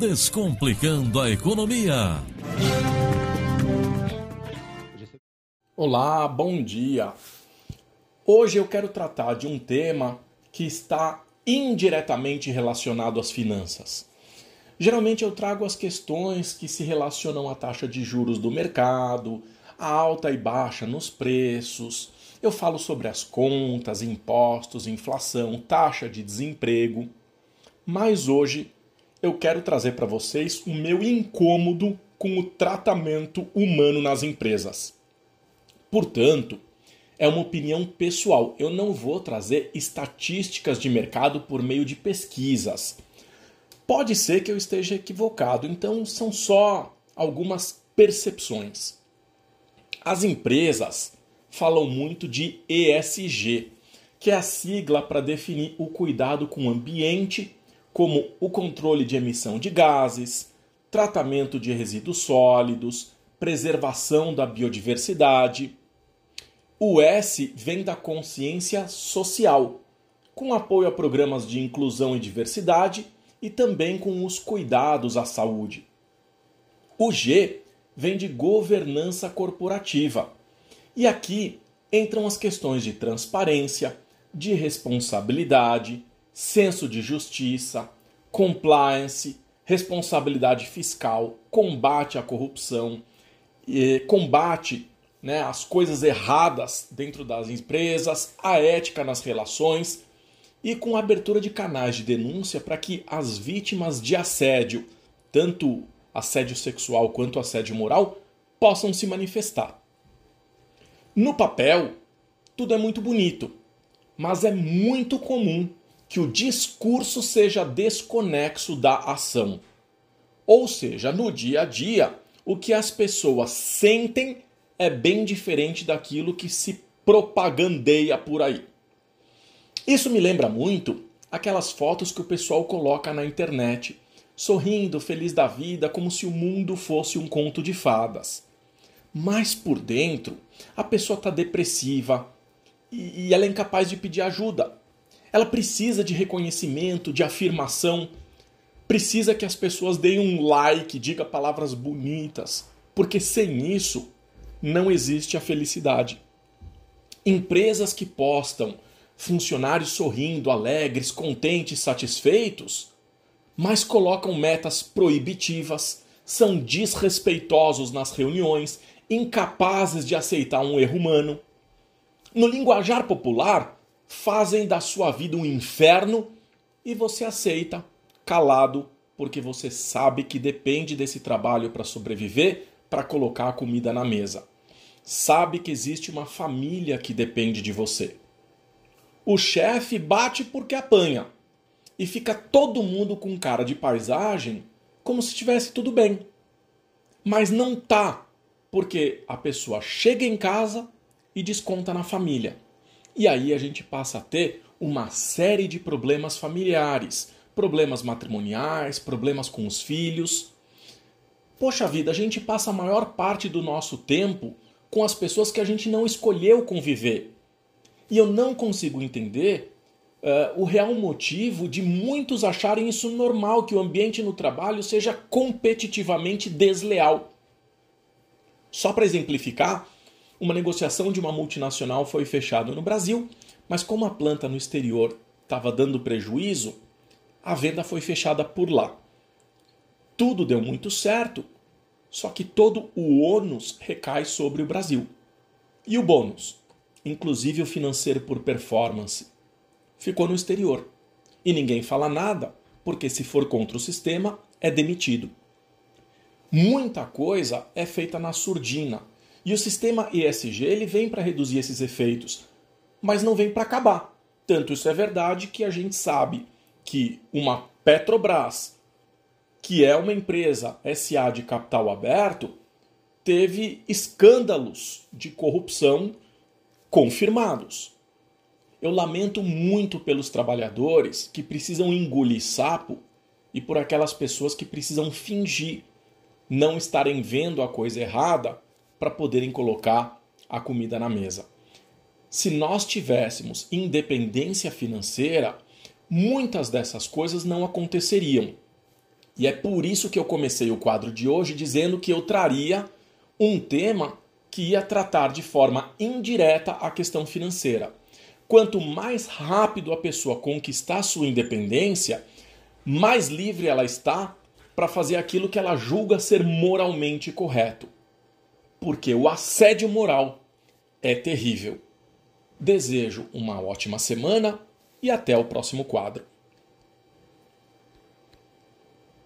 Descomplicando a Economia. Olá, bom dia. Hoje eu quero tratar de um tema que está indiretamente relacionado às finanças. Geralmente eu trago as questões que se relacionam à taxa de juros do mercado, a alta e baixa nos preços. Eu falo sobre as contas, impostos, inflação, taxa de desemprego. Mas hoje eu quero trazer para vocês o meu incômodo com o tratamento humano nas empresas. Portanto, é uma opinião pessoal. Eu não vou trazer estatísticas de mercado por meio de pesquisas. Pode ser que eu esteja equivocado, então são só algumas percepções. As empresas falam muito de ESG, que é a sigla para definir o cuidado com o ambiente, como o controle de emissão de gases, tratamento de resíduos sólidos, preservação da biodiversidade. O S vem da consciência social, com apoio a programas de inclusão e diversidade e também com os cuidados à saúde. O G vem de governança corporativa. E aqui entram as questões de transparência, de responsabilidade, senso de justiça, compliance, responsabilidade fiscal, combate à corrupção, combate né, às coisas erradas dentro das empresas, a ética nas relações e com abertura de canais de denúncia para que as vítimas de assédio, tanto assédio sexual quanto assédio moral, possam se manifestar. No papel, tudo é muito bonito, mas é muito comum que o discurso seja desconexo da ação. Ou seja, no dia a dia, o que as pessoas sentem é bem diferente daquilo que se propagandeia por aí. Isso me lembra muito aquelas fotos que o pessoal coloca na internet sorrindo, feliz da vida, como se o mundo fosse um conto de fadas. Mas por dentro, a pessoa está depressiva e ela é incapaz de pedir ajuda. Ela precisa de reconhecimento, de afirmação, precisa que as pessoas deem um like, diga palavras bonitas, porque sem isso não existe a felicidade. Empresas que postam funcionários sorrindo, alegres, contentes, satisfeitos, mas colocam metas proibitivas, são desrespeitosos nas reuniões, incapazes de aceitar um erro humano. No linguajar popular, fazem da sua vida um inferno e você aceita, calado, porque você sabe que depende desse trabalho para sobreviver, para colocar a comida na mesa. Sabe que existe uma família que depende de você. O chefe bate porque apanha e fica todo mundo com cara de paisagem, como se estivesse tudo bem. Mas não tá, porque a pessoa chega em casa e desconta na família. E aí a gente passa a ter uma série de problemas familiares, problemas matrimoniais, problemas com os filhos. Poxa vida, a gente passa a maior parte do nosso tempo com as pessoas que a gente não escolheu conviver. E eu não consigo entender uh, o real motivo de muitos acharem isso normal, que o ambiente no trabalho seja competitivamente desleal. Só para exemplificar, uma negociação de uma multinacional foi fechada no Brasil, mas como a planta no exterior estava dando prejuízo, a venda foi fechada por lá. Tudo deu muito certo, só que todo o ônus recai sobre o Brasil. E o bônus, inclusive o financeiro por performance, ficou no exterior. E ninguém fala nada, porque se for contra o sistema, é demitido. Muita coisa é feita na surdina. E o sistema ESG ele vem para reduzir esses efeitos, mas não vem para acabar. Tanto isso é verdade que a gente sabe que uma Petrobras, que é uma empresa SA de capital aberto, teve escândalos de corrupção confirmados. Eu lamento muito pelos trabalhadores que precisam engolir sapo e por aquelas pessoas que precisam fingir não estarem vendo a coisa errada para poderem colocar a comida na mesa. Se nós tivéssemos independência financeira, muitas dessas coisas não aconteceriam. E é por isso que eu comecei o quadro de hoje dizendo que eu traria um tema que ia tratar de forma indireta a questão financeira. Quanto mais rápido a pessoa conquistar sua independência, mais livre ela está para fazer aquilo que ela julga ser moralmente correto. Porque o assédio moral é terrível. Desejo uma ótima semana e até o próximo quadro.